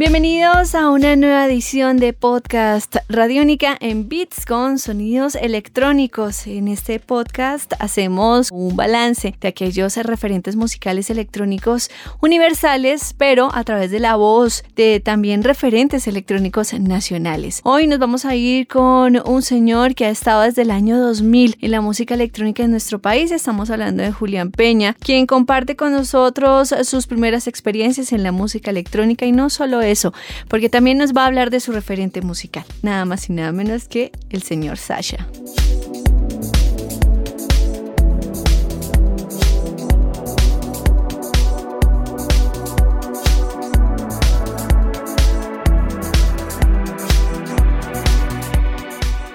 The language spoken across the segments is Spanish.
Bienvenidos a una nueva edición de podcast Radiónica en Beats con sonidos electrónicos. En este podcast hacemos un balance de aquellos referentes musicales electrónicos universales, pero a través de la voz de también referentes electrónicos nacionales. Hoy nos vamos a ir con un señor que ha estado desde el año 2000 en la música electrónica en nuestro país. Estamos hablando de Julián Peña, quien comparte con nosotros sus primeras experiencias en la música electrónica y no solo eso, porque también nos va a hablar de su referente musical, nada más y nada menos que el señor Sasha.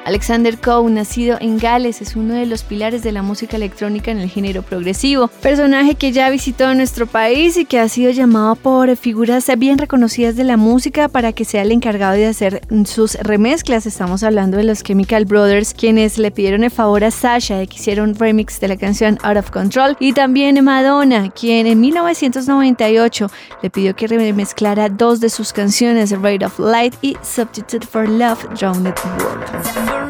Alexander Coe, nacido en Gales, es uno de los pilares de la música electrónica en el género progresivo, personaje que ya visitó nuestro país y que ha sido llamado por figuras bien reconocidas de la música para que sea el encargado de hacer sus remezclas. Estamos hablando de los Chemical Brothers, quienes le pidieron el favor a Sasha de que hiciera un remix de la canción Out of Control, y también Madonna, quien en 1998 le pidió que remezclara dos de sus canciones, Rate of Light y Substitute for Love, Drowned World.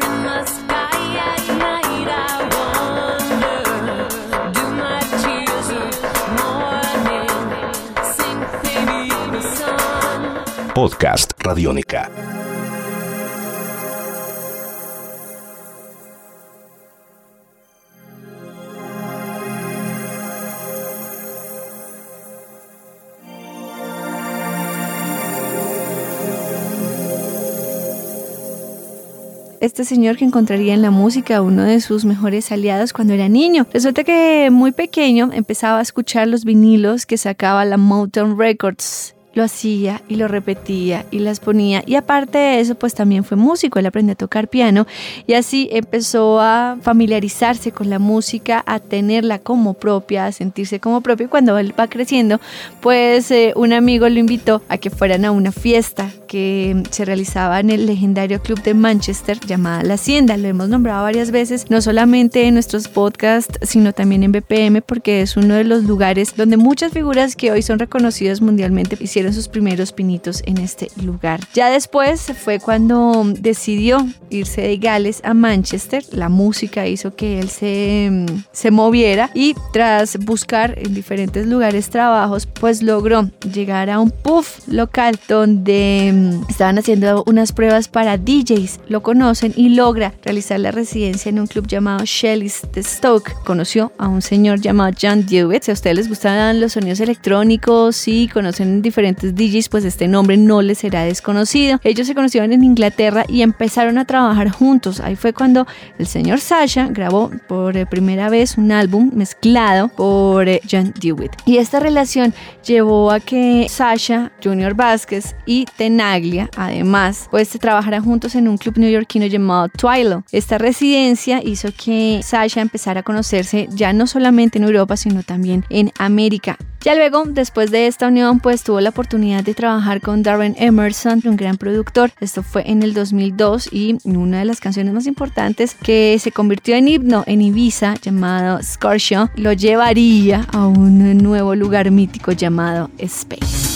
Podcast Radiónica. este señor que encontraría en la música uno de sus mejores aliados cuando era niño. Resulta que muy pequeño empezaba a escuchar los vinilos que sacaba la Motown Records lo hacía y lo repetía y las ponía. Y aparte de eso, pues también fue músico, él aprendió a tocar piano y así empezó a familiarizarse con la música, a tenerla como propia, a sentirse como propio. Y cuando él va creciendo, pues eh, un amigo lo invitó a que fueran a una fiesta que se realizaba en el legendario club de Manchester llamada La Hacienda. Lo hemos nombrado varias veces, no solamente en nuestros podcasts, sino también en BPM, porque es uno de los lugares donde muchas figuras que hoy son reconocidas mundialmente hicieron sus primeros pinitos en este lugar. Ya después fue cuando decidió irse de Gales a Manchester. La música hizo que él se, se moviera y tras buscar en diferentes lugares trabajos, pues logró llegar a un puff local donde mm, estaban haciendo unas pruebas para DJs. Lo conocen y logra realizar la residencia en un club llamado Shelley's de Stoke. Conoció a un señor llamado John Dewitt. Si a ustedes les gustan los sonidos electrónicos y conocen diferentes DJs, pues este nombre no les será desconocido. Ellos se conocieron en Inglaterra y empezaron a trabajar juntos. Ahí fue cuando el señor Sasha grabó por primera vez un álbum mezclado por eh, John Dewitt. Y esta relación llevó a que Sasha, Junior Vázquez y Además, pues trabajaran juntos en un club neoyorquino llamado Twilo. Esta residencia hizo que Sasha empezara a conocerse ya no solamente en Europa, sino también en América. Ya luego, después de esta unión, pues tuvo la oportunidad de trabajar con Darren Emerson, un gran productor. Esto fue en el 2002 y una de las canciones más importantes que se convirtió en himno en Ibiza, llamado Scorsio, lo llevaría a un nuevo lugar mítico llamado Space.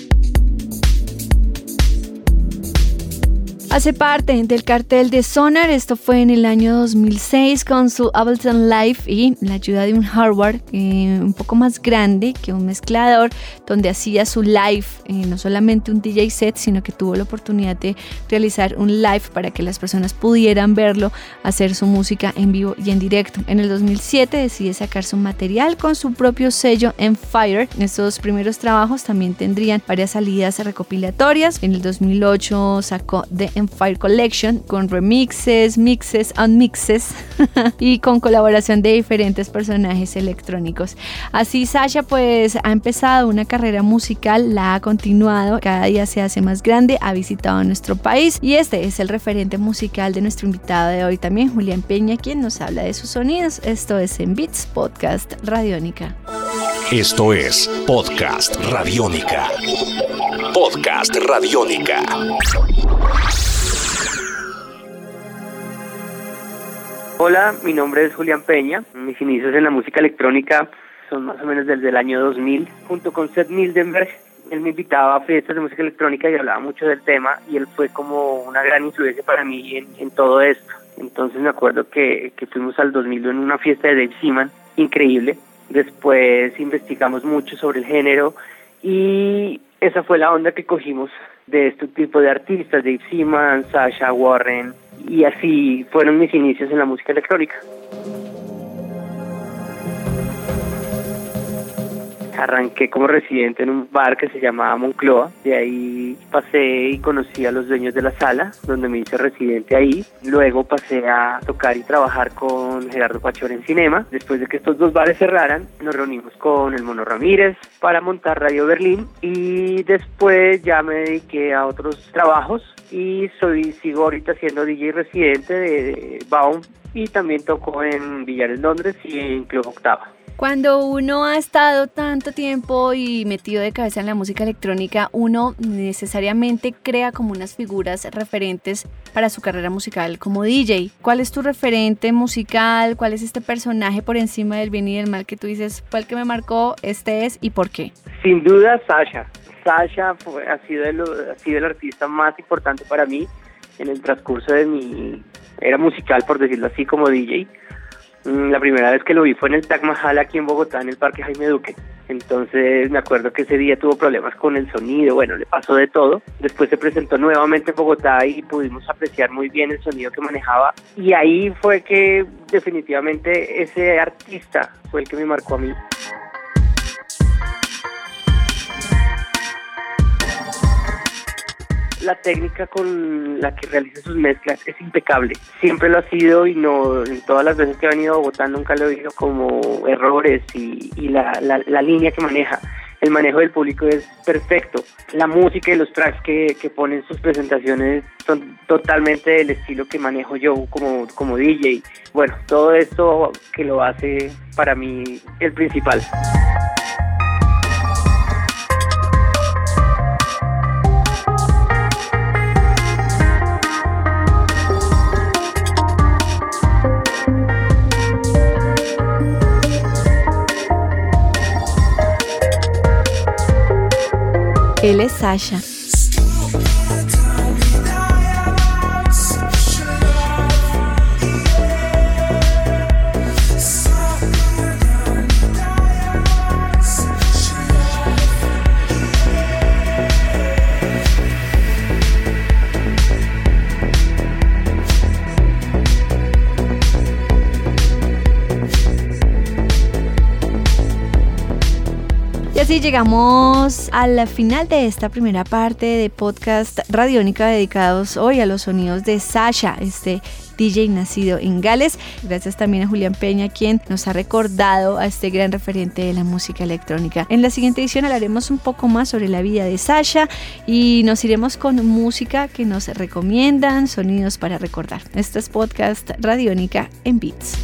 Hace parte del cartel de Sonar, esto fue en el año 2006 con su Ableton Live y la ayuda de un hardware eh, un poco más grande que un mezclador, donde hacía su live, eh, no solamente un DJ set, sino que tuvo la oportunidad de realizar un live para que las personas pudieran verlo, hacer su música en vivo y en directo. En el 2007 decide sacar su material con su propio sello Empire. Estos primeros trabajos también tendrían varias salidas recopilatorias. En el 2008 sacó The Fire Collection con remixes, mixes, unmixes y con colaboración de diferentes personajes electrónicos. Así Sasha pues ha empezado una carrera musical, la ha continuado, cada día se hace más grande, ha visitado nuestro país y este es el referente musical de nuestro invitado de hoy también, Julián Peña, quien nos habla de sus sonidos. Esto es en Beats Podcast Radiónica. Esto es Podcast Radiónica. Podcast Radiónica. Hola, mi nombre es Julián Peña. Mis inicios en la música electrónica son más o menos desde el año 2000. Junto con Seth Mildenberg, él me invitaba a fiestas de música electrónica y hablaba mucho del tema y él fue como una gran influencia para mí en, todo esto. Entonces me acuerdo que, que fuimos al 2000 en una fiesta de Dave Seaman, increíble. Después investigamos mucho sobre el género y esa fue la onda que cogimos de este tipo de artistas, Dave Seaman, Sasha Warren, y así fueron mis inicios en la música electrónica. arranqué como residente en un bar que se llamaba Moncloa. De ahí pasé y conocí a los dueños de la sala, donde me hice residente ahí. Luego pasé a tocar y trabajar con Gerardo Pachón en Cinema. Después de que estos dos bares cerraran, nos reunimos con el Mono Ramírez para montar Radio Berlín. Y después ya me dediqué a otros trabajos y soy sigo ahorita siendo DJ residente de Baum y también toco en Villares Londres y en Club Octava. Cuando uno ha estado tanto tiempo y metido de cabeza en la música electrónica, uno necesariamente crea como unas figuras referentes para su carrera musical como DJ. ¿Cuál es tu referente musical? ¿Cuál es este personaje por encima del bien y del mal que tú dices el que me marcó? Este es y por qué? Sin duda, Sasha. Sasha fue, ha, sido el, ha sido el artista más importante para mí en el transcurso de mi era musical, por decirlo así, como DJ. Mm, la primera vez que lo vi fue en el Taj Mahal aquí en Bogotá, en el Parque Jaime Duque. Entonces me acuerdo que ese día tuvo problemas con el sonido, bueno, le pasó de todo. Después se presentó nuevamente en Bogotá y pudimos apreciar muy bien el sonido que manejaba. Y ahí fue que definitivamente ese artista fue el que me marcó a mí. La técnica con la que realiza sus mezclas es impecable. Siempre lo ha sido y no todas las veces que he venido a Bogotá nunca lo he visto como errores y, la, la, línea que maneja. El manejo del público es perfecto. La música y los tracks que, que ponen sus presentaciones son totalmente del estilo que manejo yo como, como DJ. Bueno, todo esto que lo hace para mí el principal. Él es Sasha. Así llegamos a la final de esta primera parte de podcast Radiónica dedicados hoy a los sonidos de Sasha, este DJ nacido en Gales. Gracias también a Julián Peña, quien nos ha recordado a este gran referente de la música electrónica. En la siguiente edición hablaremos un poco más sobre la vida de Sasha y nos iremos con música que nos recomiendan, sonidos para recordar. Este es podcast Radiónica en Beats.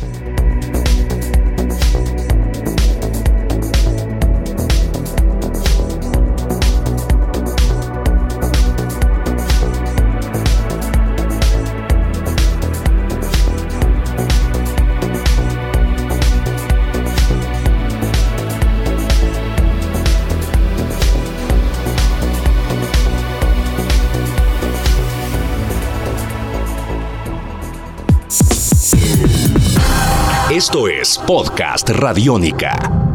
Podcast Radiónica.